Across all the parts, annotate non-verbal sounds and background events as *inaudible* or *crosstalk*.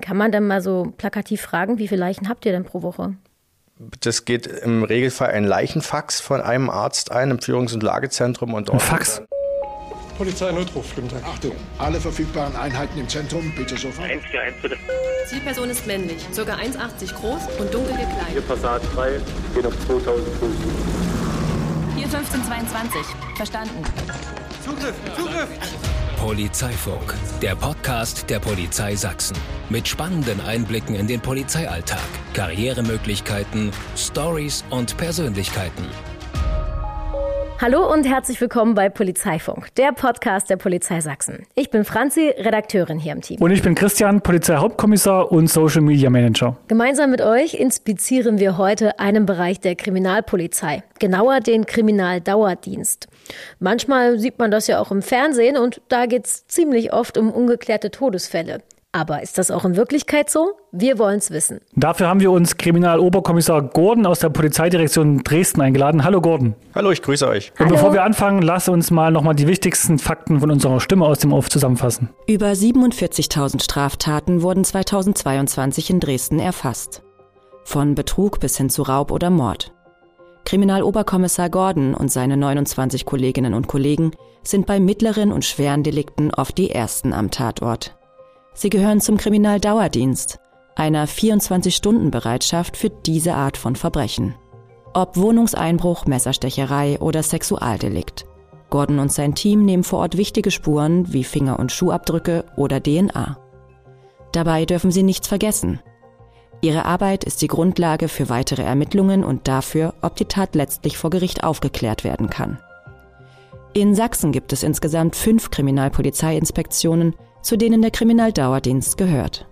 kann man dann mal so plakativ fragen, wie viele Leichen habt ihr denn pro Woche? Das geht im Regelfall ein Leichenfax von einem Arzt ein im Führungs- und Lagezentrum und Ein Fax? Polizei Notruf, guten Tag. Achtung, alle verfügbaren Einheiten im Zentrum, bitte sofort. 141 bitte. Zielperson ist männlich, ca. 1,80 groß und dunkel gekleidet. Passat 3, geht auf 2000 Fuß. Hier 1522. Verstanden. Polizeifunk, der Podcast der Polizei Sachsen. Mit spannenden Einblicken in den Polizeialltag, Karrieremöglichkeiten, Stories und Persönlichkeiten. Hallo und herzlich willkommen bei Polizeifunk, der Podcast der Polizei Sachsen. Ich bin Franzi, Redakteurin hier im Team. Und ich bin Christian, Polizeihauptkommissar und Social Media Manager. Gemeinsam mit euch inspizieren wir heute einen Bereich der Kriminalpolizei, genauer den Kriminaldauerdienst. Manchmal sieht man das ja auch im Fernsehen und da geht es ziemlich oft um ungeklärte Todesfälle. Aber ist das auch in Wirklichkeit so? Wir wollen es wissen. Dafür haben wir uns Kriminaloberkommissar Gordon aus der Polizeidirektion Dresden eingeladen. Hallo Gordon. Hallo, ich grüße euch. Und Hallo. bevor wir anfangen, lass uns mal nochmal die wichtigsten Fakten von unserer Stimme aus dem Off zusammenfassen. Über 47.000 Straftaten wurden 2022 in Dresden erfasst. Von Betrug bis hin zu Raub oder Mord. Kriminaloberkommissar Gordon und seine 29 Kolleginnen und Kollegen sind bei mittleren und schweren Delikten oft die ersten am Tatort. Sie gehören zum Kriminaldauerdienst, einer 24-Stunden-Bereitschaft für diese Art von Verbrechen. Ob Wohnungseinbruch, Messerstecherei oder Sexualdelikt. Gordon und sein Team nehmen vor Ort wichtige Spuren wie Finger- und Schuhabdrücke oder DNA. Dabei dürfen sie nichts vergessen. Ihre Arbeit ist die Grundlage für weitere Ermittlungen und dafür, ob die Tat letztlich vor Gericht aufgeklärt werden kann. In Sachsen gibt es insgesamt fünf Kriminalpolizeiinspektionen, zu denen der Kriminaldauerdienst gehört.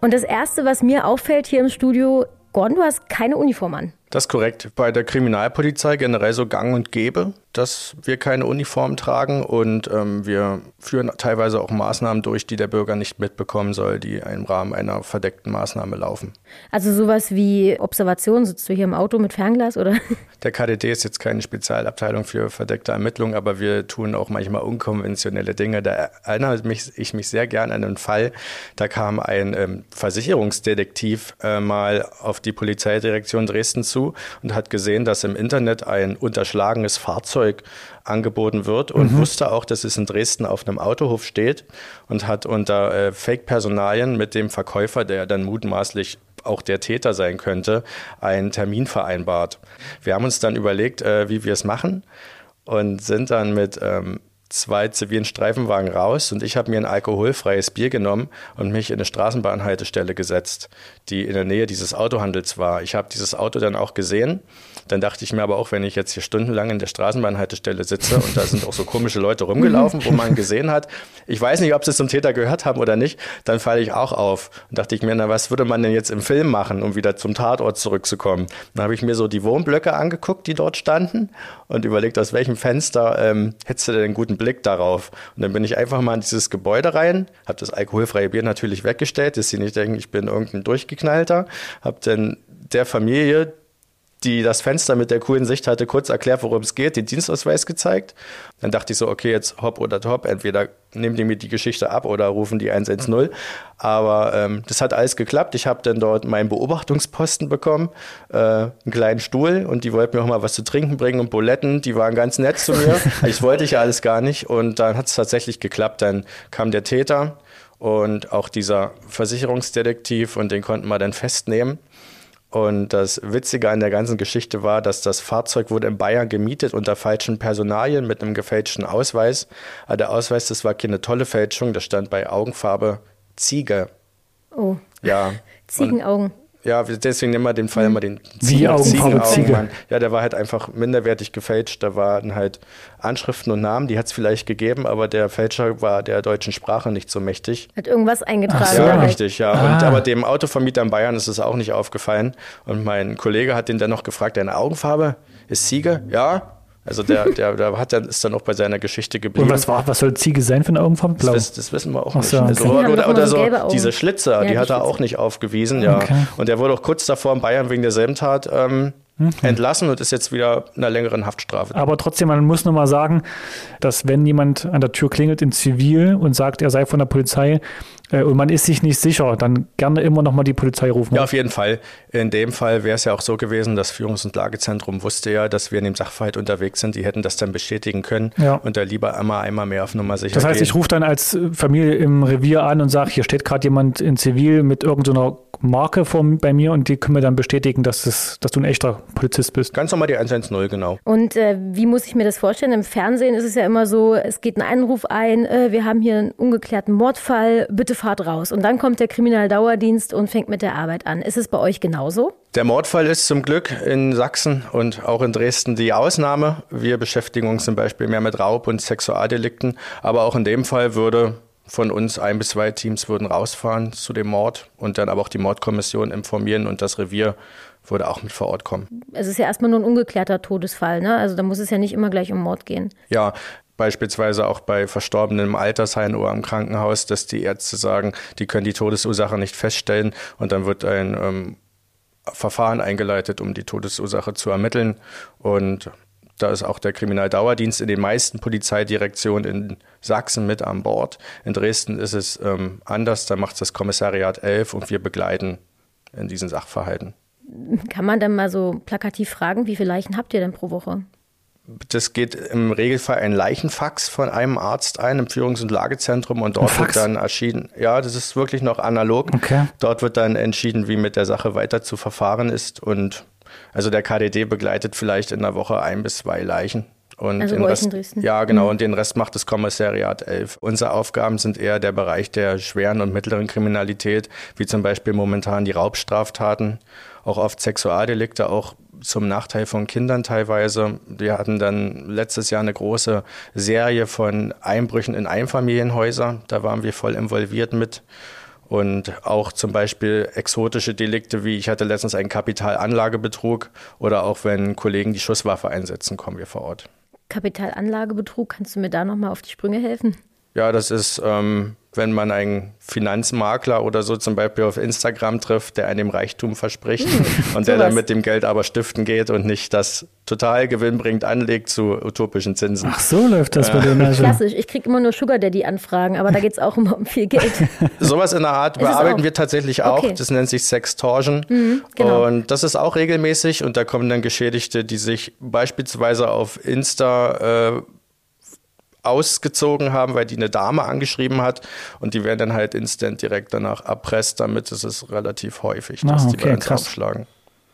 Und das Erste, was mir auffällt hier im Studio, Gordon, du hast keine Uniform an. Das ist korrekt. Bei der Kriminalpolizei generell so gang und gäbe, dass wir keine Uniform tragen und ähm, wir führen teilweise auch Maßnahmen durch, die der Bürger nicht mitbekommen soll, die im Rahmen einer verdeckten Maßnahme laufen. Also sowas wie Observation, sitzt du hier im Auto mit Fernglas oder? *laughs* Der KDD ist jetzt keine Spezialabteilung für verdeckte Ermittlungen, aber wir tun auch manchmal unkonventionelle Dinge. Da erinnere mich, ich mich sehr gern an einen Fall, da kam ein ähm, Versicherungsdetektiv äh, mal auf die Polizeidirektion Dresden zu und hat gesehen, dass im Internet ein unterschlagenes Fahrzeug angeboten wird und wusste auch, dass es in Dresden auf einem Autohof steht und hat unter äh, Fake-Personalien mit dem Verkäufer, der dann mutmaßlich auch der Täter sein könnte, einen Termin vereinbart. Wir haben uns dann überlegt, äh, wie wir es machen und sind dann mit ähm, zwei zivilen Streifenwagen raus und ich habe mir ein alkoholfreies Bier genommen und mich in eine Straßenbahnhaltestelle gesetzt, die in der Nähe dieses Autohandels war. Ich habe dieses Auto dann auch gesehen. Dann dachte ich mir aber auch, wenn ich jetzt hier stundenlang in der Straßenbahnhaltestelle sitze und da sind auch so komische Leute rumgelaufen, wo man gesehen hat, ich weiß nicht, ob sie zum Täter gehört haben oder nicht, dann falle ich auch auf. Und dachte ich mir, na, was würde man denn jetzt im Film machen, um wieder zum Tatort zurückzukommen? Dann habe ich mir so die Wohnblöcke angeguckt, die dort standen und überlegt, aus welchem Fenster ähm, hättest du denn einen guten Blick darauf? Und dann bin ich einfach mal in dieses Gebäude rein, habe das alkoholfreie Bier natürlich weggestellt, dass sie nicht denken, ich bin irgendein Durchgeknallter, habe dann der Familie, die das Fenster mit der coolen Sicht hatte, kurz erklärt, worum es geht, den Dienstausweis gezeigt. Dann dachte ich so, okay, jetzt hopp oder top, entweder nehmen die mir die Geschichte ab oder rufen die 110. Aber ähm, das hat alles geklappt. Ich habe dann dort meinen Beobachtungsposten bekommen, äh, einen kleinen Stuhl und die wollten mir auch mal was zu trinken bringen und Buletten. Die waren ganz nett zu mir. *laughs* ich wollte ich ja alles gar nicht und dann hat es tatsächlich geklappt. Dann kam der Täter und auch dieser Versicherungsdetektiv und den konnten wir dann festnehmen. Und das Witzige an der ganzen Geschichte war, dass das Fahrzeug wurde in Bayern gemietet unter falschen Personalien mit einem gefälschten Ausweis. Aber der Ausweis, das war keine tolle Fälschung, das stand bei Augenfarbe Ziege. Oh, Ja. *laughs* Ziegenaugen. Ja, deswegen nennen wir den Fall immer den Wie Augenfarbe Ziege? Mann. Ja, der war halt einfach minderwertig gefälscht. Da waren halt Anschriften und Namen, die hat es vielleicht gegeben, aber der Fälscher war der deutschen Sprache nicht so mächtig. Hat irgendwas eingetragen. Ach so. Ja, richtig, ja. Ah. Und aber dem Autovermieter in Bayern ist es auch nicht aufgefallen. Und mein Kollege hat den dann noch gefragt, deine Augenfarbe ist Ziege? Ja. Also der, der, der hat dann, ist dann auch bei seiner Geschichte geblieben. Und was, war, was soll Ziege sein für eine Augenfarbe? Blau. Das, das wissen wir auch Ach nicht. so, okay. Also, oder immer oder so diese Schlitze, Ja, die, die hat er Schlitze. auch nicht aufgewiesen, ja. Okay. Und der wurde auch kurz davor in Bayern wegen derselben Tat ähm, Mhm. entlassen und ist jetzt wieder in einer längeren Haftstrafe. Aber trotzdem, man muss nochmal sagen, dass wenn jemand an der Tür klingelt in Zivil und sagt, er sei von der Polizei, und man ist sich nicht sicher, dann gerne immer noch mal die Polizei rufen. Ja, auf jeden Fall. In dem Fall wäre es ja auch so gewesen, das Führungs- und Lagezentrum wusste ja, dass wir in dem Sachverhalt unterwegs sind. Die hätten das dann bestätigen können Ja. und da lieber einmal, einmal mehr auf Nummer sicher Das heißt, gehen. ich rufe dann als Familie im Revier an und sage, hier steht gerade jemand in Zivil mit irgendeiner Marke vor, bei mir und die können mir dann bestätigen, dass, das, dass du ein echter Polizist bist. Ganz normal die 110, genau. Und äh, wie muss ich mir das vorstellen? Im Fernsehen ist es ja immer so, es geht ein Einruf ein, äh, wir haben hier einen ungeklärten Mordfall, bitte fahrt raus. Und dann kommt der Kriminaldauerdienst und fängt mit der Arbeit an. Ist es bei euch genauso? Der Mordfall ist zum Glück in Sachsen und auch in Dresden die Ausnahme. Wir beschäftigen uns zum Beispiel mehr mit Raub- und Sexualdelikten. Aber auch in dem Fall würde von uns ein bis zwei Teams würden rausfahren zu dem Mord und dann aber auch die Mordkommission informieren und das Revier würde auch mit vor Ort kommen. Es ist ja erstmal nur ein ungeklärter Todesfall, ne? Also da muss es ja nicht immer gleich um Mord gehen. Ja, beispielsweise auch bei Verstorbenen im Altersheim oder im Krankenhaus, dass die Ärzte sagen, die können die Todesursache nicht feststellen und dann wird ein ähm, Verfahren eingeleitet, um die Todesursache zu ermitteln. Und da ist auch der Kriminaldauerdienst in den meisten Polizeidirektionen in Sachsen mit an Bord. In Dresden ist es ähm, anders, da macht das Kommissariat 11 und wir begleiten in diesen Sachverhalten. Kann man dann mal so plakativ fragen, wie viele Leichen habt ihr denn pro Woche? Das geht im Regelfall ein Leichenfax von einem Arzt ein im Führungs- und Lagezentrum und dort wird dann entschieden, ja, das ist wirklich noch analog. Okay. Dort wird dann entschieden, wie mit der Sache weiter zu verfahren ist und also der KDD begleitet vielleicht in der Woche ein bis zwei Leichen. Und Also den Rest, in Dresden? Ja, genau. Und den Rest macht das Kommissariat 11. Unsere Aufgaben sind eher der Bereich der schweren und mittleren Kriminalität, wie zum Beispiel momentan die Raubstraftaten, auch oft Sexualdelikte, auch zum Nachteil von Kindern teilweise. Wir hatten dann letztes Jahr eine große Serie von Einbrüchen in Einfamilienhäuser. Da waren wir voll involviert mit. Und auch zum Beispiel exotische Delikte, wie ich hatte letztens einen Kapitalanlagebetrug oder auch wenn Kollegen die Schusswaffe einsetzen, kommen wir vor Ort. Kapitalanlagebetrug, kannst du mir da nochmal auf die Sprünge helfen? Ja, das ist, ähm, wenn man einen Finanzmakler oder so zum Beispiel auf Instagram trifft, der einem Reichtum verspricht und der dann mit dem Geld aber stiften geht und nicht das total gewinnbringend anlegt zu utopischen Zinsen. Ach so läuft das bei denen also. Klassisch, ich kriege immer nur Sugar Daddy-Anfragen, aber da geht es auch immer um viel Geld. *laughs* Sowas in der Art bearbeiten wir tatsächlich auch. Okay. Das nennt sich Sextortion. genau. Und das ist auch regelmäßig. Und da kommen dann Geschädigte, die sich beispielsweise auf Insta äh, ausgezogen haben, weil die eine Dame angeschrieben hat. Und die werden dann halt instant direkt danach erpresst. Damit ist es relativ häufig, dass Ah, die okay, bei uns krass. aufschlagen.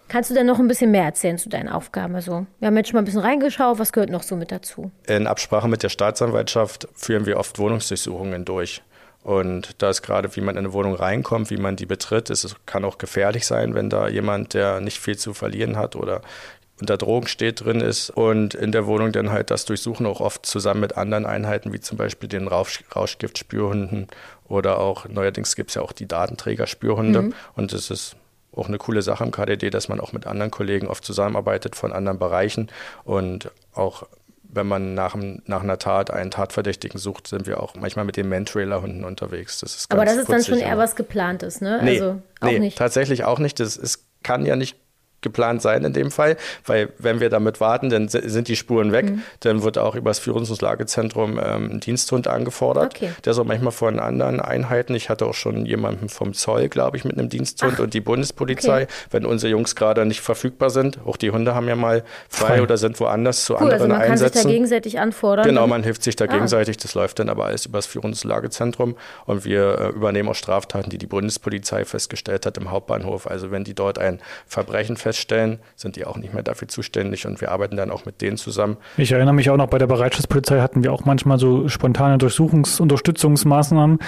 Kannst du denn noch ein bisschen mehr erzählen zu deinen Aufgaben? Also, wir haben jetzt schon mal ein bisschen reingeschaut, was gehört noch so mit dazu? In Absprache mit der Staatsanwaltschaft führen wir oft Wohnungsdurchsuchungen durch. Und da ist gerade, wie man in eine Wohnung reinkommt, wie man die betritt, es kann auch gefährlich sein, wenn da jemand, der nicht viel zu verlieren hat oder unter Drogen steht, drin ist und in der Wohnung dann halt das Durchsuchen auch oft zusammen mit anderen Einheiten, wie zum Beispiel den Rausch, Rauschgiftspürhunden oder auch, neuerdings gibt es ja auch die Datenträgerspürhunde und es ist auch eine coole Sache im KDD, dass man auch mit anderen Kollegen oft zusammenarbeitet von anderen Bereichen und auch wenn man nach, nach einer Tat einen Tatverdächtigen sucht, sind wir auch manchmal mit den Mantrailer-Hunden unterwegs. Das ist Aber das ist dann schon putzig, eher was geplantes, ne? Nee, also auch nee nicht. tatsächlich auch nicht. Das ist, kann ja nicht geplant sein in dem Fall, weil wenn wir damit warten, dann si- sind die Spuren weg. Mhm. Dann wird auch über das Führungslagezentrum ähm, ein Diensthund angefordert. Okay. Der ist auch manchmal von anderen Einheiten. Ich hatte auch schon jemanden vom Zoll, glaube ich, mit einem Diensthund und die Bundespolizei. okay. Wenn unsere Jungs gerade nicht verfügbar sind, auch die Hunde haben ja mal frei, Frei. oder sind woanders zu Cool, also anderen man kann sich Einsätzen. da gegenseitig anfordern. Genau, man hilft sich da Ah. gegenseitig. Das läuft dann aber alles über das Führungslagezentrum. Und wir äh, übernehmen auch Straftaten, die die Bundespolizei festgestellt hat im Hauptbahnhof. Also wenn die dort ein Verbrechen feststellen, sind die auch nicht mehr dafür zuständig. Und wir arbeiten dann auch mit denen zusammen. Ich erinnere mich auch noch, bei der Bereitschaftspolizei hatten wir auch manchmal so spontane Durchsuchungs Unterstützungsmaßnahmen.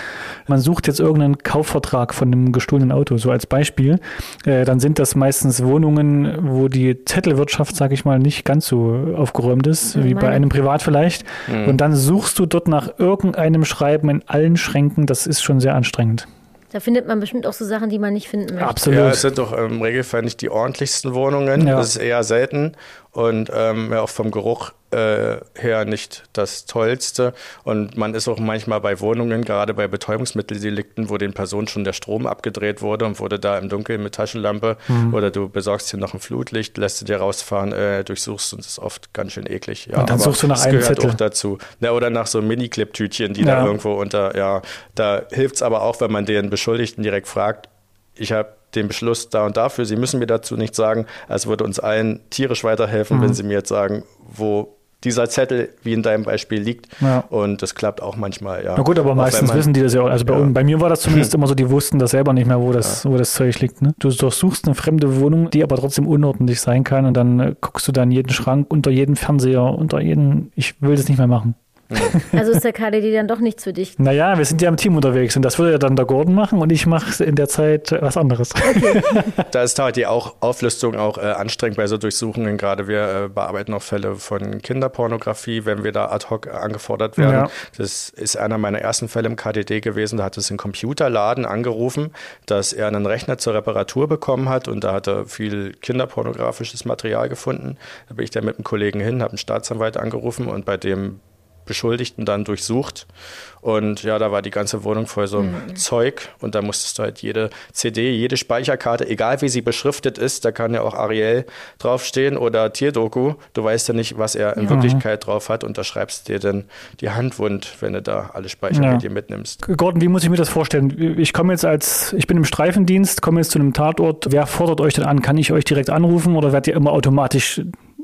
Man sucht jetzt irgendeinen Kaufvertrag von einem gestohlenen Auto, so als Beispiel. Äh, dann sind das meistens Wohnungen, wo die Zettelwirtschaft, sage ich mal, nicht ganz so aufgeräumt ist, wie bei einem Privat vielleicht. Und dann suchst du dort nach irgendeinem Schreiben in allen Schränken. Das ist schon sehr anstrengend. Da findet man bestimmt auch so Sachen, die man nicht finden möchte. Absolut. Ja, es sind doch im Regelfall nicht die ordentlichsten Wohnungen. Ja. Das ist eher selten. Und ähm, ja, auch vom Geruch her nicht das Tollste. Und man ist auch manchmal bei Wohnungen, gerade bei Betäubungsmitteldelikten, wo den Personen schon der Strom abgedreht wurde und wurde da im Dunkeln mit Taschenlampe mhm. oder du besorgst hier noch ein Flutlicht, lässt du dir rausfahren, äh, durchsuchst und das ist oft ganz schön eklig. Ja, und dann suchst du nach einem gehört Zettel. auch dazu. Ja, oder nach so Mini-Clip-Tütchen, die ja. da irgendwo unter, ja, da hilft es aber auch, wenn man den Beschuldigten direkt fragt, ich habe den Beschluss da und dafür. Sie müssen mir dazu nichts sagen. Es würde uns allen tierisch weiterhelfen, mhm. wenn Sie mir jetzt sagen, wo dieser Zettel, wie in deinem Beispiel, liegt. Ja. Und das klappt auch manchmal, ja. Na gut, aber meistens man, wissen die das ja auch. Also bei, ja. bei, mir war das zumindest *laughs* immer so, die wussten das selber nicht mehr, wo das, ja. wo das Zeug liegt. Ne? Du durchsuchst eine fremde Wohnung, die aber trotzdem unordentlich sein kann und dann äh, guckst du dann jeden Schrank, unter jeden Fernseher, unter jeden, ich will das nicht mehr machen. *laughs* Also ist der KDD dann doch nichts für dich? Naja, wir sind ja im Team unterwegs und das würde ja dann der Gordon machen und ich mache in der Zeit was anderes. Okay. *laughs* da ist halt die auch Auflistung auch äh, anstrengend bei so Durchsuchungen. Gerade wir äh, bearbeiten auch Fälle von Kinderpornografie, wenn wir da ad hoc angefordert werden. Ja. Das ist einer meiner ersten Fälle im KDD gewesen. Da hat es ein Computerladen angerufen, dass er einen Rechner zur Reparatur bekommen hat und da hat er viel kinderpornografisches Material gefunden. Da bin ich dann mit einem Kollegen hin, habe einen Staatsanwalt angerufen und bei dem Beschuldigten dann durchsucht. Und ja, da war die ganze Wohnung voll so mhm. Zeug. Und da musstest du halt jede CD, jede Speicherkarte, egal wie sie beschriftet ist, da kann ja auch Ariel draufstehen oder Tierdoku. Du weißt ja nicht, was er in ja. Wirklichkeit drauf hat. Und da schreibst du dir dann die Hand wund, wenn du da alle Speichermedien ja. mitnimmst. Gordon, wie muss ich mir das vorstellen? Ich komme jetzt als, ich bin im Streifendienst, komme jetzt zu einem Tatort. Wer fordert euch denn an? Kann ich euch direkt anrufen oder werdet ihr immer automatisch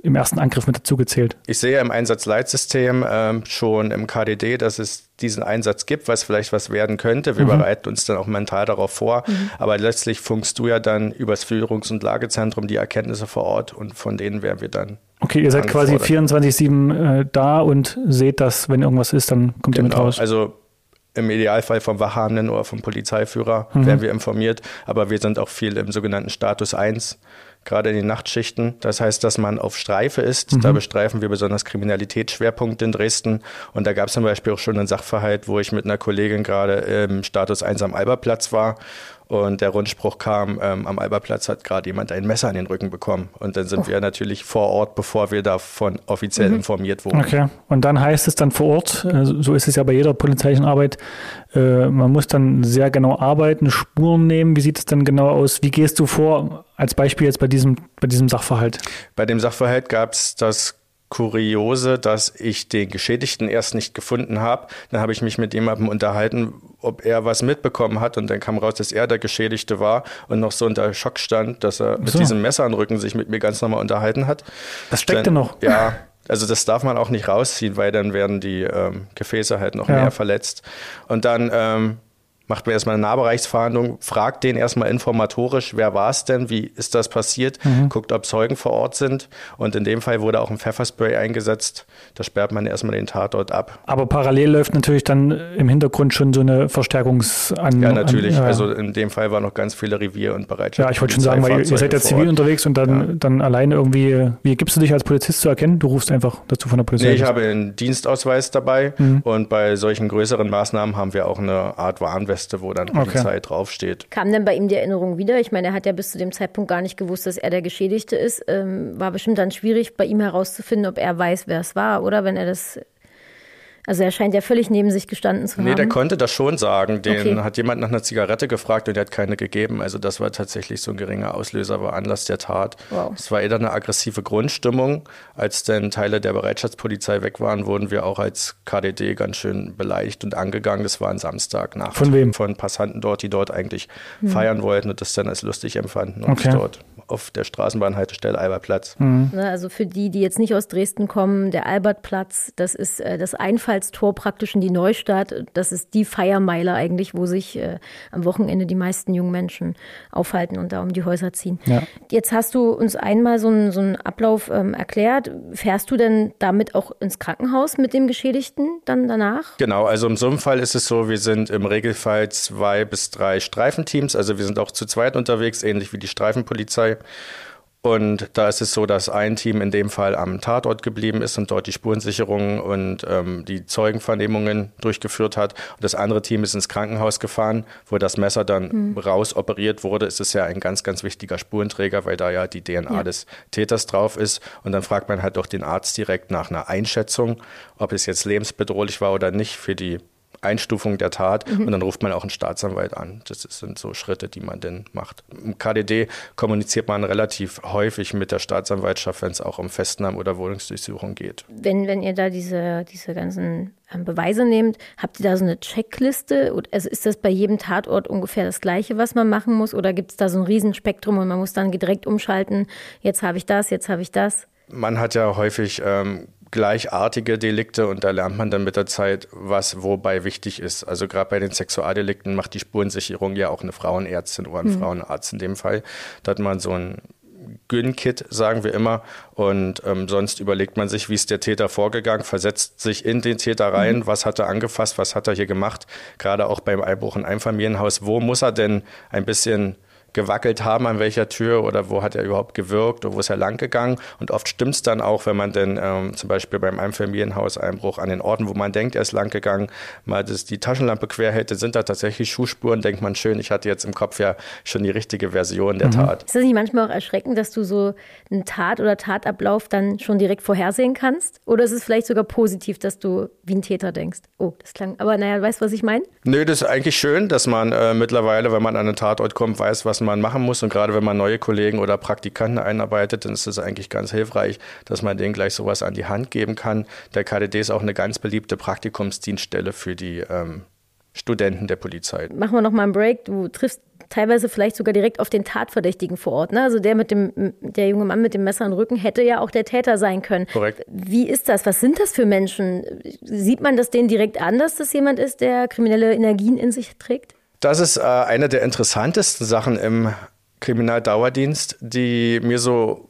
im ersten Angriff mit dazugezählt. Ich sehe im Einsatzleitsystem ähm, schon im KDD, dass es diesen Einsatz gibt, was vielleicht was werden könnte. Wir mhm. bereiten uns dann auch mental darauf vor. Mhm. Aber letztlich funkst du ja dann übers Führungs- und Lagezentrum die Erkenntnisse vor Ort und von denen werden wir dann. Okay, ihr seid quasi 24-7 äh, da und seht das, wenn irgendwas ist, dann kommt genau. ihr mit genau. raus. Also im Idealfall vom Wachhabenden oder vom Polizeiführer mhm. werden wir informiert, aber wir sind auch viel im sogenannten Status 1 gerade in den Nachtschichten. Das heißt, dass man auf Streife ist. Mhm. Da bestreifen wir besonders Kriminalitätsschwerpunkte in Dresden. Und da gab es zum Beispiel auch schon einen Sachverhalt, wo ich mit einer Kollegin gerade im Status 1 am Alberplatz war und der Rundspruch kam, ähm, am Alberplatz hat gerade jemand ein Messer an den Rücken bekommen. Und dann sind oh. wir natürlich vor Ort, bevor wir davon offiziell mhm. informiert wurden. Okay. Und dann heißt es dann vor Ort, äh, so ist es ja bei jeder polizeilichen Arbeit, äh, man muss dann sehr genau arbeiten, Spuren nehmen. Wie sieht es dann genau aus? Wie gehst du vor, als Beispiel jetzt bei diesem, bei diesem Sachverhalt? Bei dem Sachverhalt gab es das Kuriose, dass ich den Geschädigten erst nicht gefunden habe. Dann habe ich mich mit jemandem unterhalten, ob er was mitbekommen hat und dann kam raus, dass er der Geschädigte war und noch so unter Schock stand, dass er so. mit diesem Messer am Rücken sich mit mir ganz normal unterhalten hat. Das steckte noch. Ja, also das darf man auch nicht rausziehen, weil dann werden die ähm, Gefäße halt noch ja. mehr verletzt. Und dann ähm, macht man erstmal eine Nahbereichsverhandlung, fragt den erstmal informatorisch, wer war es denn, wie ist das passiert, mhm. guckt, ob Zeugen vor Ort sind. Und in dem Fall wurde auch ein Pfefferspray eingesetzt. Da sperrt man erstmal den Tatort ab. Aber parallel läuft natürlich dann im Hintergrund schon so eine Verstärkungsan. Ja, natürlich. An, ja. Also in dem Fall waren noch ganz viele Revier- und Bereitschaft. Ja, ich wollte schon sagen, weil ihr seid ja zivil unterwegs und dann, ja. dann alleine irgendwie, wie gibst du dich als Polizist zu erkennen? Du rufst einfach dazu von der Polizei. Nee, ich habe einen Dienstausweis dabei mhm. und bei solchen größeren Maßnahmen haben wir auch eine Art Warnweste Weste, wo dann Polizei okay. draufsteht. Kam denn bei ihm die Erinnerung wieder? Ich meine, er hat ja bis zu dem Zeitpunkt gar nicht gewusst, dass er der Geschädigte ist. Ähm, war bestimmt dann schwierig, bei ihm herauszufinden, ob er weiß, wer es war, oder wenn er das also er scheint ja völlig neben sich gestanden zu nee, haben. Nee, der konnte das schon sagen. Den okay. hat jemand nach einer Zigarette gefragt und der hat keine gegeben. Also das war tatsächlich so ein geringer Auslöser, war Anlass der Tat. Wow. Es war eher eine aggressive Grundstimmung. Als dann Teile der Bereitschaftspolizei weg waren, wurden wir auch als KDD ganz schön beleidigt und angegangen. Das war ein Samstagnacht. Von wem? Von Passanten dort, die dort eigentlich hm. feiern wollten und das dann als lustig empfanden und okay. dort auf der Straßenbahnhaltestelle Albertplatz. Mhm. Also für die, die jetzt nicht aus Dresden kommen, der Albertplatz, das ist äh, das Einfallstor praktisch in die Neustadt. Das ist die Feiermeile eigentlich, wo sich äh, am Wochenende die meisten jungen Menschen aufhalten und da um die Häuser ziehen. Ja. Jetzt hast du uns einmal so einen, so einen Ablauf ähm, erklärt. Fährst du denn damit auch ins Krankenhaus mit dem Geschädigten dann danach? Genau, also in so einem Fall ist es so, wir sind im Regelfall zwei bis drei Streifenteams. Also wir sind auch zu zweit unterwegs, ähnlich wie die Streifenpolizei. Und da ist es so, dass ein Team in dem Fall am Tatort geblieben ist und dort die Spurensicherung und ähm, die Zeugenvernehmungen durchgeführt hat. Und das andere Team ist ins Krankenhaus gefahren, wo das Messer dann mhm. raus operiert wurde. Es ist ja ein ganz, ganz wichtiger Spurenträger, weil da ja die DNA ja. des Täters drauf ist. Und dann fragt man halt doch den Arzt direkt nach einer Einschätzung, ob es jetzt lebensbedrohlich war oder nicht für die Einstufung der Tat mhm. und dann ruft man auch einen Staatsanwalt an. Das sind so Schritte, die man denn macht. Im KDD kommuniziert man relativ häufig mit der Staatsanwaltschaft, wenn es auch um Festnahmen oder Wohnungsdurchsuchung geht. Wenn, wenn ihr da diese, diese ganzen ähm, Beweise nehmt, habt ihr da so eine Checkliste? Also ist das bei jedem Tatort ungefähr das Gleiche, was man machen muss? Oder gibt es da so ein Riesenspektrum und man muss dann direkt umschalten, jetzt habe ich das, jetzt habe ich das? Man hat ja häufig ähm, gleichartige Delikte und da lernt man dann mit der Zeit, was wobei wichtig ist. Also gerade bei den Sexualdelikten macht die Spurensicherung ja auch eine Frauenärztin oder ein mhm. Frauenarzt in dem Fall. Da hat man so ein Gyn-Kit, sagen wir immer. Und ähm, sonst überlegt man sich, wie ist der Täter vorgegangen, versetzt sich in den Täter rein, mhm. was hat er angefasst, was hat er hier gemacht. Gerade auch beim Einbruch in Einfamilienhaus, wo muss er denn ein bisschen gewackelt haben, an welcher Tür oder wo hat er überhaupt gewirkt oder wo ist er lang gegangen. Und oft stimmt es dann auch, wenn man denn ähm, zum Beispiel beim Einfamilienhauseinbruch an den Orten, wo man denkt, er ist lang gegangen, mal das, die Taschenlampe quer hätte, sind da tatsächlich Schuhspuren, denkt man schön, ich hatte jetzt im Kopf ja schon die richtige Version der mhm. Tat. Ist das nicht manchmal auch erschreckend, dass du so einen Tat oder Tatablauf dann schon direkt vorhersehen kannst? Oder ist es vielleicht sogar positiv, dass du wie ein Täter denkst? Oh, das klang, aber naja, weißt du, was ich meine? Nö, das ist eigentlich schön, dass man äh, mittlerweile, wenn man an einen Tatort kommt, weiß, was man machen muss. Und gerade wenn man neue Kollegen oder Praktikanten einarbeitet, dann ist es eigentlich ganz hilfreich, dass man denen gleich sowas an die Hand geben kann. Der KDD ist auch eine ganz beliebte Praktikumsdienststelle für die ähm, Studenten der Polizei. Machen wir noch mal einen Break. Du triffst teilweise vielleicht sogar direkt auf den Tatverdächtigen vor Ort. Ne? Also der mit dem, der junge Mann mit dem Messer im Rücken hätte ja auch der Täter sein können. Korrekt. Wie ist das? Was sind das für Menschen? Sieht man das denen direkt an, dass das jemand ist, der kriminelle Energien in sich trägt? Das ist äh, eine der interessantesten Sachen im Kriminaldauerdienst, die mir so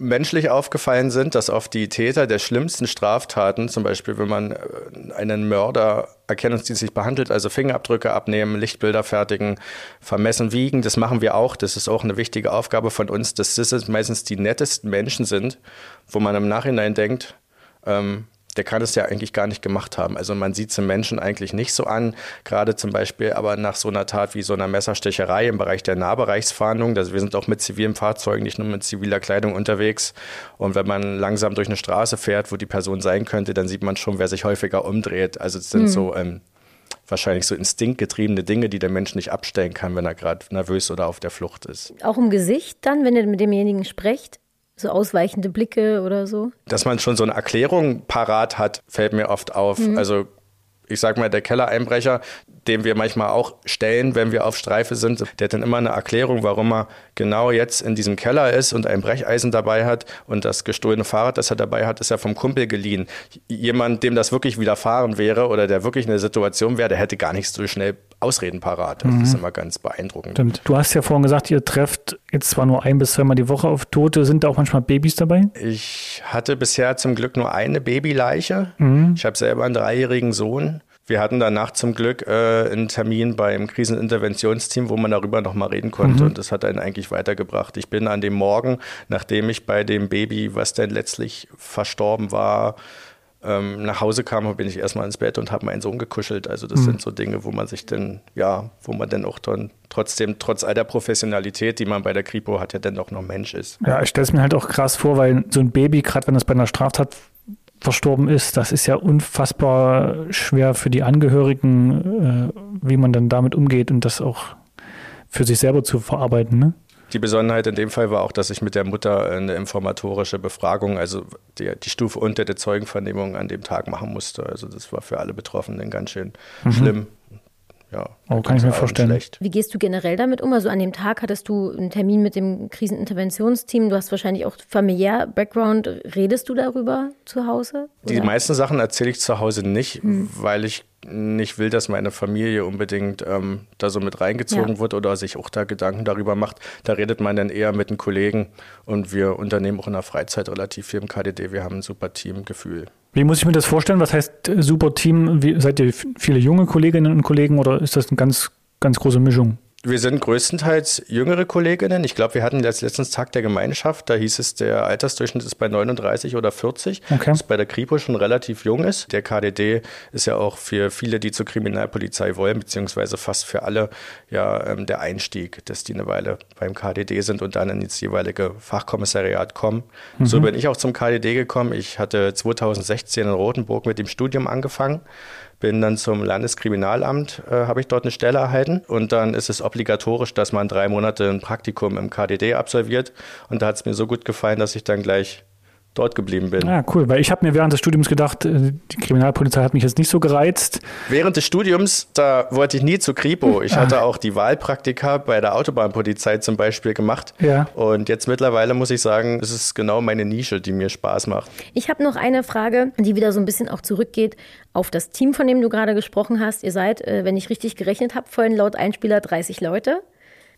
menschlich aufgefallen sind, dass oft die Täter der schlimmsten Straftaten, zum Beispiel wenn man äh, einen Mörder erkennungsdienstlich behandelt, also Fingerabdrücke abnehmen, Lichtbilder fertigen, vermessen, wiegen, das machen wir auch. Das ist auch eine wichtige Aufgabe von uns, dass das meistens die nettesten Menschen sind, wo man im Nachhinein denkt, ähm, der kann es ja eigentlich gar nicht gemacht haben. Also man sieht es im Menschen eigentlich nicht so an, gerade zum Beispiel aber nach so einer Tat wie so einer Messerstecherei im Bereich der Nahbereichsfahndung. Also wir sind auch mit zivilen Fahrzeugen, nicht nur mit ziviler Kleidung unterwegs. Und wenn man langsam durch eine Straße fährt, wo die Person sein könnte, dann sieht man schon, wer sich häufiger umdreht. Also es sind mhm. so ähm, wahrscheinlich so instinktgetriebene Dinge, die der Mensch nicht abstellen kann, wenn er gerade nervös oder auf der Flucht ist. Auch im Gesicht dann, wenn ihr mit demjenigen sprecht? So ausweichende Blicke oder so? Dass man schon so eine Erklärung parat hat, fällt mir oft auf. Mhm. Also ich sag mal, der Kellereinbrecher, den wir manchmal auch stellen, wenn wir auf Streife sind, der hat dann immer eine Erklärung, warum er genau jetzt in diesem Keller ist und ein Brecheisen dabei hat und das gestohlene Fahrrad, das er dabei hat, ist ja vom Kumpel geliehen. Jemand, dem das wirklich widerfahren wäre oder der wirklich eine Situation wäre, der hätte gar nicht so schnell Ausreden parat. Das mhm. ist immer ganz beeindruckend. Stimmt. Du hast ja vorhin gesagt, ihr trefft jetzt zwar nur ein bis zweimal die Woche auf Tote. Sind da auch manchmal Babys dabei? Ich hatte bisher zum Glück nur eine Babyleiche. Mhm. Ich habe selber einen dreijährigen Sohn. Wir hatten danach zum Glück äh, einen Termin beim Kriseninterventionsteam, wo man darüber nochmal reden konnte. Mhm. Und das hat einen eigentlich weitergebracht. Ich bin an dem Morgen, nachdem ich bei dem Baby, was dann letztlich verstorben war, ähm, nach Hause kam, bin ich erstmal ins Bett und habe meinen Sohn gekuschelt. Also das mhm. sind so Dinge, wo man sich dann, ja, wo man dann auch dann trotzdem, trotz all der Professionalität, die man bei der Kripo hat, ja dann doch noch Mensch ist. Ja, ich stelle es mir halt auch krass vor, weil so ein Baby, gerade wenn das bei einer Straftat verstorben ist. Das ist ja unfassbar schwer für die Angehörigen, äh, wie man dann damit umgeht und das auch für sich selber zu verarbeiten. Ne? Die Besonderheit in dem Fall war auch, dass ich mit der Mutter eine informatorische Befragung, also die, die Stufe unter der Zeugenvernehmung an dem Tag machen musste. Also das war für alle Betroffenen ganz schön mhm. schlimm ja. Oh, kann ich mir vorstellen. Schlecht. Wie gehst du generell damit um? Also an dem Tag hattest du einen Termin mit dem Kriseninterventionsteam. Du hast wahrscheinlich auch familiär Background. Redest du darüber zu Hause? Oder? Die meisten Sachen erzähle ich zu Hause nicht, hm. weil ich nicht will, dass meine Familie unbedingt ähm, da so mit reingezogen ja. wird oder sich auch da Gedanken darüber macht. Da redet man dann eher mit den Kollegen und wir unternehmen auch in der Freizeit relativ viel im KDD. Wir haben ein super Teamgefühl. Wie muss ich mir das vorstellen? Was heißt äh, super Team? Wie, seid ihr viele junge Kolleginnen und Kollegen oder ist das eine ganz, ganz große Mischung? Wir sind größtenteils jüngere Kolleginnen. Ich glaube, wir hatten jetzt letztens Tag der Gemeinschaft. Da hieß es, der Altersdurchschnitt ist bei 39 oder 40, okay. was bei der Kripo schon relativ jung ist. Der KDD ist ja auch für viele, die zur Kriminalpolizei wollen, beziehungsweise fast für alle ja ähm, der Einstieg, dass die eine Weile beim KDD sind und dann ins jeweilige Fachkommissariat kommen. Mhm. So bin ich auch zum KDD gekommen. Ich hatte 2016 in Rothenburg mit dem Studium angefangen bin dann zum Landeskriminalamt, äh, habe ich dort eine Stelle erhalten. Und dann ist es obligatorisch, dass man drei Monate ein Praktikum im KDD absolviert. Und da hat es mir so gut gefallen, dass ich dann gleich dort geblieben bin. Ja, cool, weil ich habe mir während des Studiums gedacht, äh, die Kriminalpolizei hat mich jetzt nicht so gereizt. Während des Studiums, da wollte ich nie zu Kripo. Ich hatte auch die Wahlpraktika bei der Autobahnpolizei zum Beispiel gemacht. Ja. Und jetzt mittlerweile muss ich sagen, es ist genau meine Nische, die mir Spaß macht. Ich habe noch eine Frage, die wieder so ein bisschen auch zurückgeht auf das Team, von dem du gerade gesprochen hast. Ihr seid, äh, wenn ich richtig gerechnet habe, vorhin laut Einspieler 30 Leute.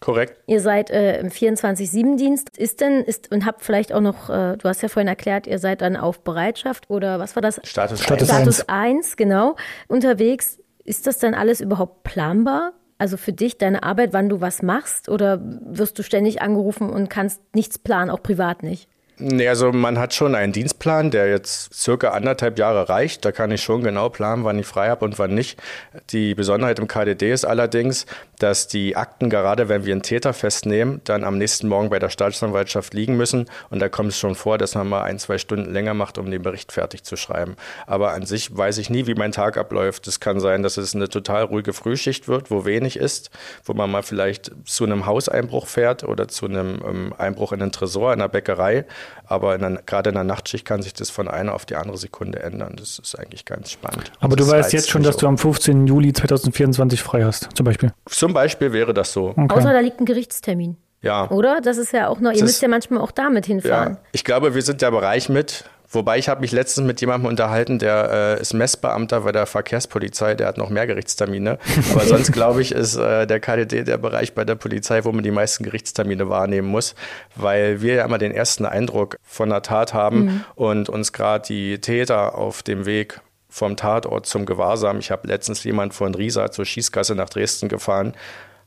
Korrekt. Ihr seid äh, im 24-7-Dienst. Ist denn, ist und habt vielleicht auch noch, äh, du hast ja vorhin erklärt, ihr seid dann auf Bereitschaft oder was war das? Status, Status 1. Status 1, genau. Unterwegs. Ist das dann alles überhaupt planbar? Also für dich, deine Arbeit, wann du was machst? Oder wirst du ständig angerufen und kannst nichts planen, auch privat nicht? Nee, also man hat schon einen Dienstplan, der jetzt circa anderthalb Jahre reicht. Da kann ich schon genau planen, wann ich frei habe und wann nicht. Die Besonderheit im KDD ist allerdings, dass die Akten, gerade wenn wir einen Täter festnehmen, dann am nächsten Morgen bei der Staatsanwaltschaft liegen müssen. Und da kommt es schon vor, dass man mal ein, zwei Stunden länger macht, um den Bericht fertig zu schreiben. Aber an sich weiß ich nie, wie mein Tag abläuft. Es kann sein, dass es eine total ruhige Frühschicht wird, wo wenig ist, wo man mal vielleicht zu einem Hauseinbruch fährt oder zu einem ähm, Einbruch in den Tresor in der Bäckerei. Aber in einer, gerade in der Nachtschicht kann sich das von einer auf die andere Sekunde ändern. Das ist eigentlich ganz spannend. Aber du weißt jetzt schon, dass du am 15. Juli 2024 frei hast, zum Beispiel. Zum Beispiel wäre das so. Okay. Außer da liegt ein Gerichtstermin. Ja. Oder? Das ist ja auch noch, ihr das müsst ja manchmal auch damit hinfahren. Ja. Ich glaube, wir sind der Bereich mit, Wobei ich habe mich letztens mit jemandem unterhalten, der äh, ist Messbeamter bei der Verkehrspolizei, der hat noch mehr Gerichtstermine. Aber sonst *laughs* glaube ich, ist äh, der KDD der Bereich bei der Polizei, wo man die meisten Gerichtstermine wahrnehmen muss, weil wir ja immer den ersten Eindruck von der Tat haben mhm. und uns gerade die Täter auf dem Weg vom Tatort zum Gewahrsam. Ich habe letztens jemand von Riesa zur Schießgasse nach Dresden gefahren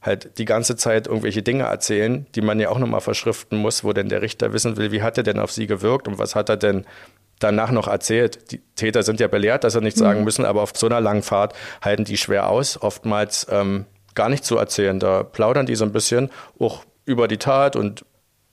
halt die ganze Zeit irgendwelche Dinge erzählen, die man ja auch nochmal verschriften muss, wo denn der Richter wissen will, wie hat er denn auf sie gewirkt und was hat er denn danach noch erzählt. Die Täter sind ja belehrt, dass sie nichts mhm. sagen müssen, aber auf so einer langen Fahrt halten die schwer aus, oftmals ähm, gar nicht zu erzählen. Da plaudern die so ein bisschen auch über die Tat und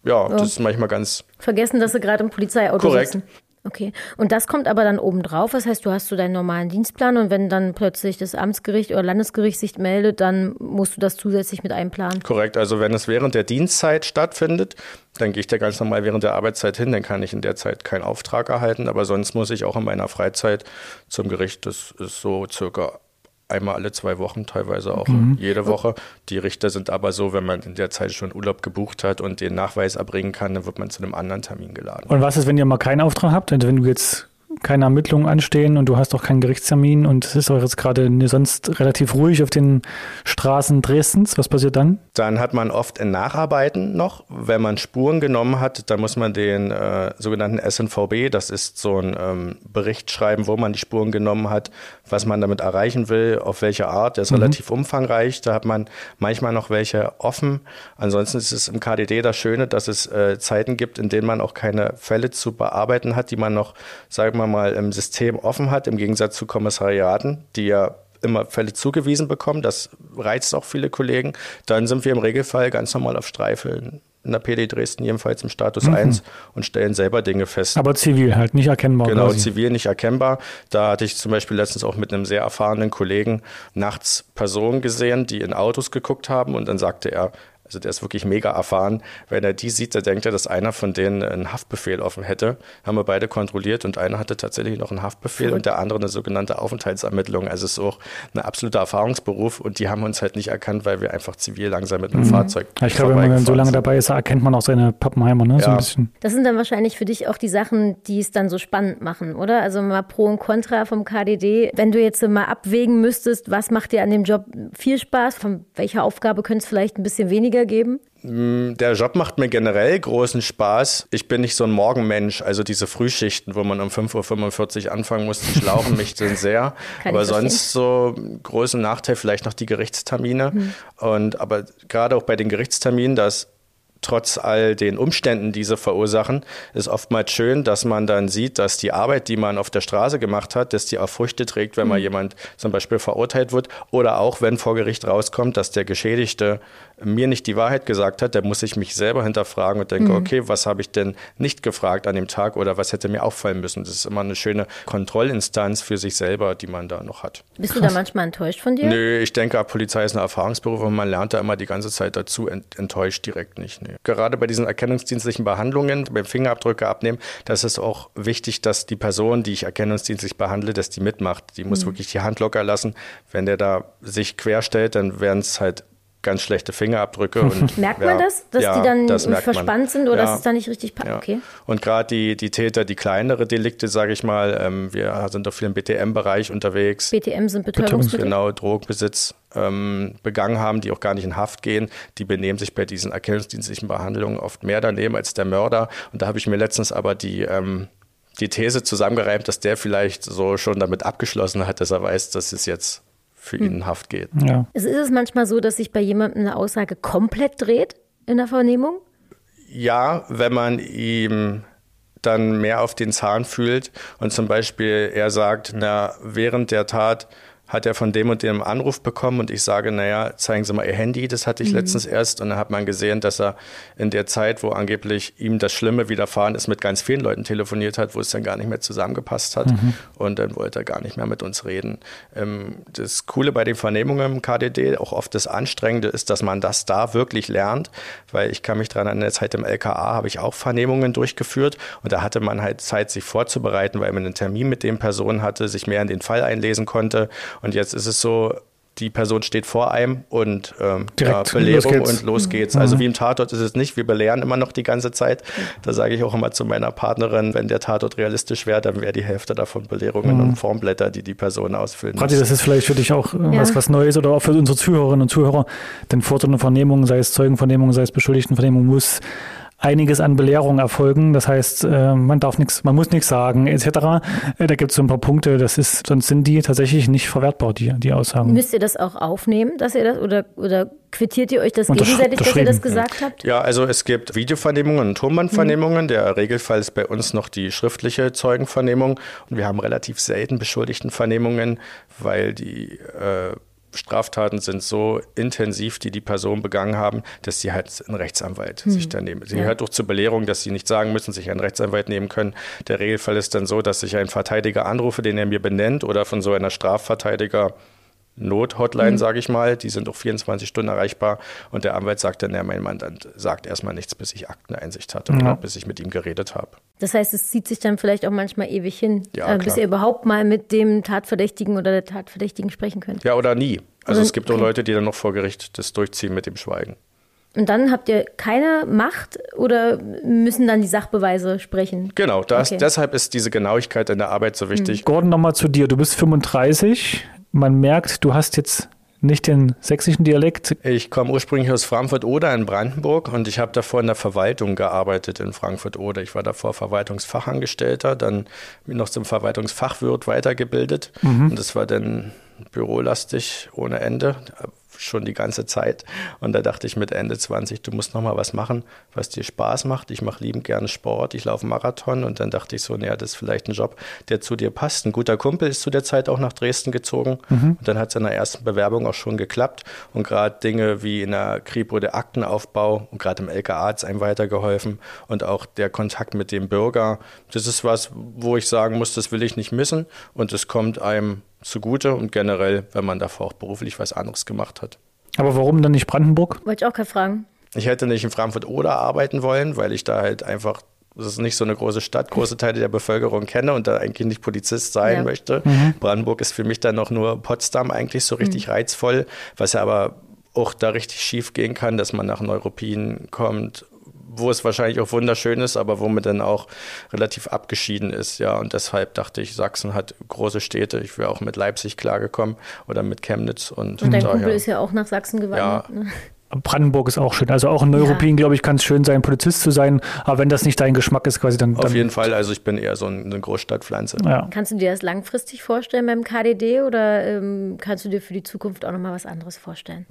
ja, ja. das ist manchmal ganz. Vergessen, dass sie gerade im Polizeiauto korrekt. sitzen. Okay. Und das kommt aber dann obendrauf. Das heißt, du hast so deinen normalen Dienstplan und wenn dann plötzlich das Amtsgericht oder Landesgericht sich meldet, dann musst du das zusätzlich mit einplanen. Korrekt. Also wenn es während der Dienstzeit stattfindet, dann gehe ich da ganz normal während der Arbeitszeit hin. Dann kann ich in der Zeit keinen Auftrag erhalten. Aber sonst muss ich auch in meiner Freizeit zum Gericht. Das ist so circa einmal alle zwei Wochen, teilweise auch mhm. jede Woche. Die Richter sind aber so, wenn man in der Zeit schon Urlaub gebucht hat und den Nachweis erbringen kann, dann wird man zu einem anderen Termin geladen. Und was ist, wenn ihr mal keinen Auftrag habt? Also wenn du jetzt keine Ermittlungen anstehen und du hast auch keinen Gerichtstermin und es ist auch jetzt gerade sonst relativ ruhig auf den Straßen Dresdens. Was passiert dann? Dann hat man oft ein Nacharbeiten noch. Wenn man Spuren genommen hat, dann muss man den äh, sogenannten SNVB, das ist so ein ähm, Bericht schreiben, wo man die Spuren genommen hat, was man damit erreichen will, auf welche Art. Der ist mhm. relativ umfangreich. Da hat man manchmal noch welche offen. Ansonsten ist es im KDD das Schöne, dass es äh, Zeiten gibt, in denen man auch keine Fälle zu bearbeiten hat, die man noch, sagen wir mal, im System offen hat, im Gegensatz zu Kommissariaten, die ja immer Fälle zugewiesen bekommen. Das reizt auch viele Kollegen. Dann sind wir im Regelfall ganz normal auf Streifeln in der PD Dresden jedenfalls im Status mhm. 1 und stellen selber Dinge fest. Aber zivil halt, nicht erkennbar. Genau, quasi. zivil nicht erkennbar. Da hatte ich zum Beispiel letztens auch mit einem sehr erfahrenen Kollegen nachts Personen gesehen, die in Autos geguckt haben und dann sagte er, also der ist wirklich mega erfahren. Wenn er die sieht, da denkt er, dass einer von denen einen Haftbefehl offen hätte. Haben wir beide kontrolliert und einer hatte tatsächlich noch einen Haftbefehl cool. und der andere eine sogenannte Aufenthaltsermittlung. Also es ist auch ein absoluter Erfahrungsberuf und die haben uns halt nicht erkannt, weil wir einfach zivil langsam mit einem mhm. Fahrzeug. Ich glaube, wenn man dann so lange dabei ist, erkennt man auch seine Pappenheimer, ne? Ja. So ein bisschen. Das sind dann wahrscheinlich für dich auch die Sachen, die es dann so spannend machen, oder? Also mal Pro und Contra vom KDD. Wenn du jetzt mal abwägen müsstest, was macht dir an dem Job viel Spaß, von welcher Aufgabe könnte es vielleicht ein bisschen weniger geben? Mm, der Job macht mir generell großen Spaß. Ich bin nicht so ein Morgenmensch. Also diese Frühschichten, wo man um 5.45 Uhr anfangen muss, die schlauchen mich dann sehr. *laughs* Aber sonst so großen Nachteil vielleicht noch die Gerichtstermine. Hm. Und aber gerade auch bei den Gerichtsterminen, dass trotz all den Umständen, die sie verursachen, ist oftmals schön, dass man dann sieht, dass die Arbeit, die man auf der Straße gemacht hat, dass die auch Früchte trägt, wenn mal Mhm. jemand zum Beispiel verurteilt wird oder auch wenn vor Gericht rauskommt, dass der Geschädigte mir nicht die Wahrheit gesagt hat, dann muss ich mich selber hinterfragen und denke, Mhm. okay, was habe ich denn nicht gefragt an dem Tag oder was hätte mir auffallen müssen? Das ist immer eine schöne Kontrollinstanz für sich selber, die man da noch hat. Bist du da manchmal enttäuscht von dir? Nö, ich denke, Polizei ist ein Erfahrungsberuf und man lernt da immer die ganze Zeit dazu, ent enttäuscht direkt nicht. Nee. Gerade bei diesen erkennungsdienstlichen Behandlungen, beim Fingerabdrücke abnehmen, das ist auch wichtig, dass die Person, die ich erkennungsdienstlich behandle, dass die mitmacht. Die muss Mhm. wirklich die Hand locker lassen. Wenn der da sich querstellt, dann wären es halt ganz schlechte Fingerabdrücke. Und, *laughs* Merkt man ja, das, dass ja, die dann das man. verspannt sind oder Ja. dass es da nicht richtig passt? Okay. Und gerade die, die Täter, die kleinere Delikte, sage ich mal, ähm, wir sind doch viel im BTM-Bereich unterwegs. BTM sind Betäubungsmittel. Genau, Drogenbesitz ähm, begangen haben, die auch gar nicht in Haft gehen. Die benehmen sich bei diesen erkennungsdienstlichen Behandlungen oft mehr daneben als der Mörder. Und da habe ich mir letztens aber die, ähm, die These zusammengereimt, dass der vielleicht so schon damit abgeschlossen hat, dass er weiß, dass es jetzt für ihn in Haft geht. Ja. Es ist es manchmal so, dass sich bei jemandem eine Aussage komplett dreht in der Vernehmung? Ja, wenn man ihm dann mehr auf den Zahn fühlt und zum Beispiel er sagt, na, während der Tat hat er von dem und dem Anruf bekommen und ich sage, naja, zeigen Sie mal Ihr Handy, das hatte ich Mhm. letztens erst und dann hat man gesehen, dass er in der Zeit, wo angeblich ihm das Schlimme widerfahren ist, mit ganz vielen Leuten telefoniert hat, wo es dann gar nicht mehr zusammengepasst hat Mhm. und dann wollte er gar nicht mehr mit uns reden. Ähm, das Coole bei den Vernehmungen im KDD, auch oft das Anstrengende ist, dass man das da wirklich lernt, weil ich kann mich daran an der Zeit im LKA habe ich auch Vernehmungen durchgeführt und da hatte man halt Zeit, sich vorzubereiten, weil man einen Termin mit den Personen hatte, sich mehr in den Fall einlesen konnte und jetzt ist es so, die Person steht vor einem und ähm, ja, Belehrung los und los geht's. Mhm. Also wie im Tatort ist es nicht. Wir belehren immer noch die ganze Zeit. Da sage ich auch immer zu meiner Partnerin, wenn der Tatort realistisch wäre, dann wäre die Hälfte davon Belehrungen Mhm. und Formblätter, die die Person ausfüllen Prati, muss. das ist vielleicht für dich auch äh, was, Ja. was Neues oder auch für unsere Zuhörerinnen und Zuhörer. Denn vor so einer Vernehmung, sei es Zeugenvernehmung, sei es Beschuldigtenvernehmung, muss einiges an Belehrung erfolgen. Das heißt, äh, man darf nichts, man muss nichts sagen, etc. Äh, Da gibt es so ein paar Punkte, das ist, sonst sind die tatsächlich nicht verwertbar, die, die Aussagen. Müsst ihr das auch aufnehmen, dass ihr das oder, oder quittiert ihr euch das gegenseitig, dass ihr das gesagt habt? Ja, also es gibt Videovernehmungen und Tonbandvernehmungen. Der Regelfall ist bei uns noch die schriftliche Zeugenvernehmung. Und wir haben relativ selten Beschuldigtenvernehmungen, weil die äh, Straftaten sind so intensiv, die die Person begangen haben, dass sie halt einen Rechtsanwalt sich dann nehmen. Sie Ja. gehört auch zur Belehrung, dass sie nicht sagen müssen, sich einen Rechtsanwalt nehmen können. Der Regelfall ist dann so, dass ich einen Verteidiger anrufe, den er mir benennt oder von so einer Strafverteidiger Not-Hotline, sage ich mal, die sind auch 24 Stunden erreichbar und der Anwalt sagt dann, ja, mein Mandant sagt erstmal nichts, bis ich Akteneinsicht hatte Ja. oder bis ich mit ihm geredet habe. Das heißt, es zieht sich dann vielleicht auch manchmal ewig hin, Ja, äh, bis ihr überhaupt mal mit dem Tatverdächtigen oder der Tatverdächtigen sprechen könnt. Ja, oder nie. Also Oder- es gibt auch. Leute, die dann noch vor Gericht das durchziehen mit dem Schweigen. Und dann habt ihr keine Macht oder müssen dann die Sachbeweise sprechen? Genau, das, Okay. deshalb ist diese Genauigkeit in der Arbeit so wichtig. Gordon, nochmal zu dir. Du bist 35. Man merkt, du hast jetzt nicht den sächsischen Dialekt. Ich komme ursprünglich aus Frankfurt-Oder in Brandenburg und ich habe davor in der Verwaltung gearbeitet in Frankfurt-Oder. Ich war davor Verwaltungsfachangestellter, dann bin noch zum Verwaltungsfachwirt weitergebildet und das war dann bürolastig ohne Ende, schon die ganze Zeit. Und da dachte ich mit Ende 20, du musst noch mal was machen, was dir Spaß macht. Ich mache liebend gerne Sport, ich laufe Marathon und dann dachte ich so, naja, das ist vielleicht ein Job, der zu dir passt. Ein guter Kumpel ist zu der Zeit auch nach Dresden gezogen und dann hat es in der ersten Bewerbung auch schon geklappt und gerade Dinge wie in der Kripo der Aktenaufbau und gerade im LKA hat es einem weitergeholfen und auch der Kontakt mit dem Bürger, das ist was, wo ich sagen muss, das will ich nicht missen und es kommt einem zugute und generell, wenn man davor auch beruflich was anderes gemacht hat. Aber warum dann nicht Brandenburg? Wollte ich auch gerade fragen. Ich hätte nicht in Frankfurt oder arbeiten wollen, weil ich da halt einfach, das ist nicht so eine große Stadt, große Teile der Bevölkerung kenne und da eigentlich nicht Polizist sein Ja. möchte. Brandenburg ist für mich dann noch nur Potsdam eigentlich so richtig reizvoll, was ja aber auch da richtig schief gehen kann, dass man nach Neuruppin kommt, wo es wahrscheinlich auch wunderschön ist, aber wo man dann auch relativ abgeschieden ist, ja. Und deshalb dachte ich, Sachsen hat große Städte. Ich wäre auch mit Leipzig klargekommen oder mit Chemnitz und, Und dein daher, Kumpel ist ja auch nach Sachsen gewandert. Ja. Ne? Brandenburg ist auch schön. Also auch in Neuruppin, ja. glaube ich, kann es schön sein, Polizist zu sein. Aber wenn das nicht dein Geschmack ist, quasi dann. Auf dann jeden Fall. Also ich bin eher so eine Großstadtpflanze. Ja. Kannst du dir das langfristig vorstellen beim KDD oder ähm, kannst du dir für die Zukunft auch nochmal was anderes vorstellen?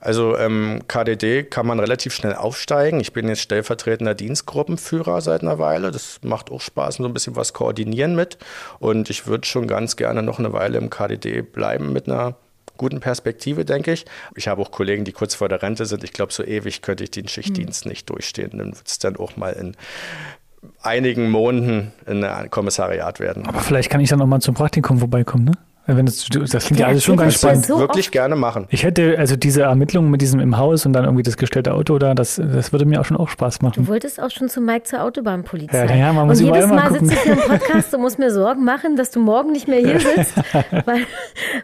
Also ähm, KDD kann man relativ schnell aufsteigen. Ich bin jetzt stellvertretender Dienstgruppenführer seit einer Weile. Das macht auch Spaß, so ein bisschen was koordinieren mit. Und ich würde schon ganz gerne noch eine Weile im KDD bleiben mit einer guten Perspektive, denke ich. Ich habe auch Kollegen, die kurz vor der Rente sind. Ich glaube, so ewig könnte ich den Schichtdienst mhm. nicht durchstehen. Dann wird es dann auch mal in einigen Monaten in ein Kommissariat werden. Aber vielleicht kann ich dann noch mal zum Praktikum vorbeikommen, ne? Wenn das, das klingt ja, alles schon ganz spannend. So Wirklich oft. gerne machen. Ich hätte also diese Ermittlungen mit diesem im Haus und dann irgendwie das gestellte Auto da, das, das würde mir auch schon auch Spaß machen. Du wolltest auch schon zu Mike zur Autobahnpolizei. Ja, ja, man muss und jedes Mal, mal sitze ich hier im Podcast und muss mir Sorgen machen, dass du morgen nicht mehr hier sitzt, weil,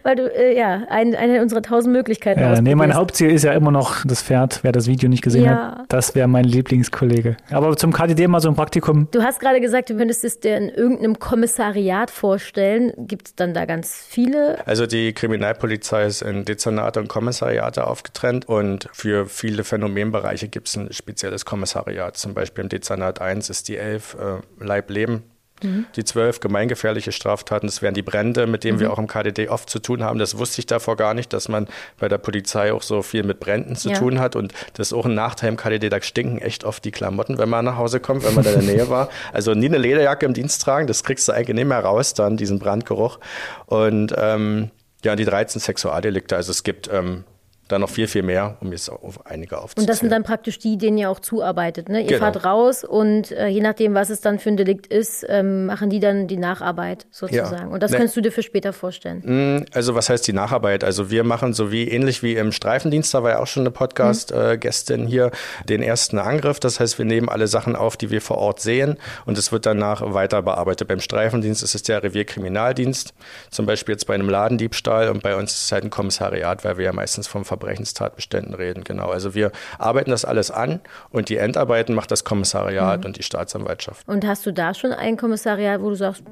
weil du äh, ja ein, eine unserer tausend Möglichkeiten ja, Nee, mein Hauptziel ist ja immer noch das Pferd, wer das Video nicht gesehen ja. hat. Das wäre mein Lieblingskollege. Aber zum KDD mal so ein Praktikum. Du hast gerade gesagt, du könntest es dir in irgendeinem Kommissariat vorstellen. Gibt es dann da ganz viele? Also die Kriminalpolizei ist in Dezernate und Kommissariate aufgetrennt und für viele Phänomenbereiche gibt es ein spezielles Kommissariat. Zum Beispiel im Dezernat 1 ist die 11 äh, Leib Leben Mhm. Die zwölf gemeingefährliche Straftaten, das wären die Brände, mit denen mhm. wir auch im KDD oft zu tun haben. Das wusste ich davor gar nicht, dass man bei der Polizei auch so viel mit Bränden zu ja. tun hat. Und das ist auch ein Nachteil im KDD, da stinken echt oft die Klamotten, wenn man nach Hause kommt, wenn man da in der Nähe *laughs* war. Also nie eine Lederjacke im Dienst tragen, das kriegst du eigentlich nicht mehr raus, dann diesen Brandgeruch. Und ähm, ja, die 13 Sexualdelikte, also es gibt ähm, dann noch viel, viel mehr, um jetzt auf einige aufzuzählen. Und das sind dann praktisch die, denen ihr auch zuarbeitet. Ne? Ihr genau. fahrt raus und äh, je nachdem, was es dann für ein Delikt ist, ähm, machen die dann die Nacharbeit sozusagen. Ja. Und das ne. kannst du dir für später vorstellen. Mm, also was heißt die Nacharbeit? Also wir machen so wie ähnlich wie im Streifendienst, da war ja auch schon eine Podcast-Gästin mhm. äh, hier, den ersten Angriff. Das heißt, wir nehmen alle Sachen auf, die wir vor Ort sehen und es wird danach weiter bearbeitet. Beim Streifendienst ist es der Revierkriminaldienst, zum Beispiel jetzt bei einem Ladendiebstahl und bei uns ist es halt ein Kommissariat, weil wir ja meistens vom Ver Verbrechenstatbeständen reden. Genau. Also wir arbeiten das alles an und die Endarbeiten macht das Kommissariat mhm. und die Staatsanwaltschaft. Und hast du da schon ein Kommissariat, wo du sagst,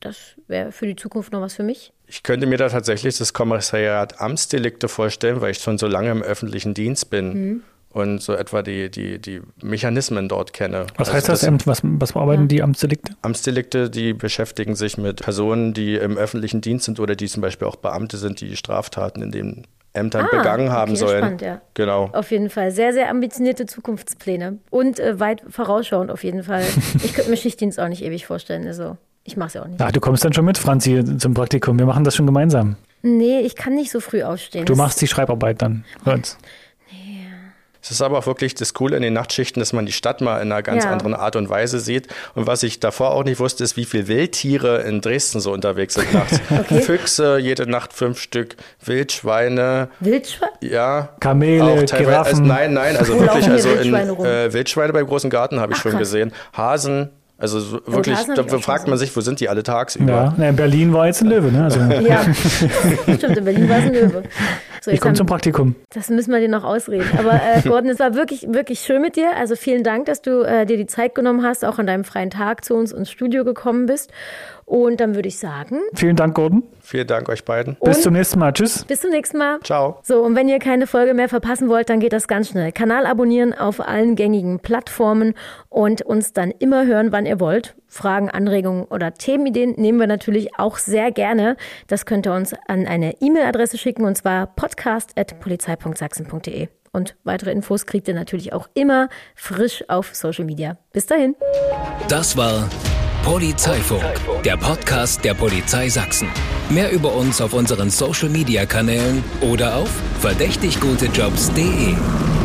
das wäre für die Zukunft noch was für mich? Ich könnte mir da tatsächlich das Kommissariat Amtsdelikte vorstellen, weil ich schon so lange im öffentlichen Dienst bin. Mhm und so etwa die, die, die Mechanismen dort kenne. Was also heißt das, das Was, was bearbeiten die Amtsdelikte? Amtsdelikte, die beschäftigen sich mit Personen, die im öffentlichen Dienst sind oder die zum Beispiel auch Beamte sind, die Straftaten in den Ämtern ah, begangen haben okay, sollen. Spannend, ja. Genau. Auf jeden Fall. Sehr, sehr ambitionierte Zukunftspläne. Und äh, weit vorausschauend auf jeden Fall. *laughs* ich könnte mir Schichtdienst auch nicht ewig vorstellen. Also, ich mache es ja auch nicht. Ja, du kommst dann schon mit, Franzi, zum Praktikum. Wir machen das schon gemeinsam. Nee, ich kann nicht so früh aufstehen. Du machst die Schreibarbeit dann uns. Es ist aber auch wirklich das Coole in den Nachtschichten, dass man die Stadt mal in einer ganz ja. anderen Art und Weise sieht. Und was ich davor auch nicht wusste, ist, wie viele Wildtiere in Dresden so unterwegs sind nachts. *laughs* okay. Füchse, jede Nacht fünf Stück, Wildschweine. Wildschweine? Ja. Kamele, auch teilweise, Giraffen. Also nein, nein, also *laughs* Wo wirklich, also in äh, Wildschweine beim großen Garten habe ich Ach, schon krass. gesehen. Hasen, also so wirklich, da fragt man sich, wo sind die alle tagsüber? Ja, in Berlin war jetzt ein Löwe, ne? Also. ja, *laughs* stimmt, in Berlin war es ein Löwe. So, ich komme zum Praktikum. Das müssen wir dir noch ausreden. Aber äh, *laughs* Gordon, es war wirklich, wirklich schön mit dir. Also vielen Dank, dass du äh, dir die Zeit genommen hast, auch an deinem freien Tag zu uns ins Studio gekommen bist. Und dann würde ich sagen. Vielen Dank, Gordon. Vielen Dank euch beiden. Bis zum nächsten Mal. Tschüss. Bis zum nächsten Mal. Ciao. So, und wenn ihr keine Folge mehr verpassen wollt, dann geht das ganz schnell. Kanal abonnieren auf allen gängigen Plattformen und uns dann immer hören, wann ihr wollt. Fragen, Anregungen oder Themenideen nehmen wir natürlich auch sehr gerne. Das könnt ihr uns an eine E-Mail-Adresse schicken und zwar podcast.polizei.sachsen.de. Und weitere Infos kriegt ihr natürlich auch immer frisch auf Social Media. Bis dahin. Das war Polizeifunk, der Podcast der Polizei Sachsen. Mehr über uns auf unseren Social Media Kanälen oder auf verdächtiggutejobs.de.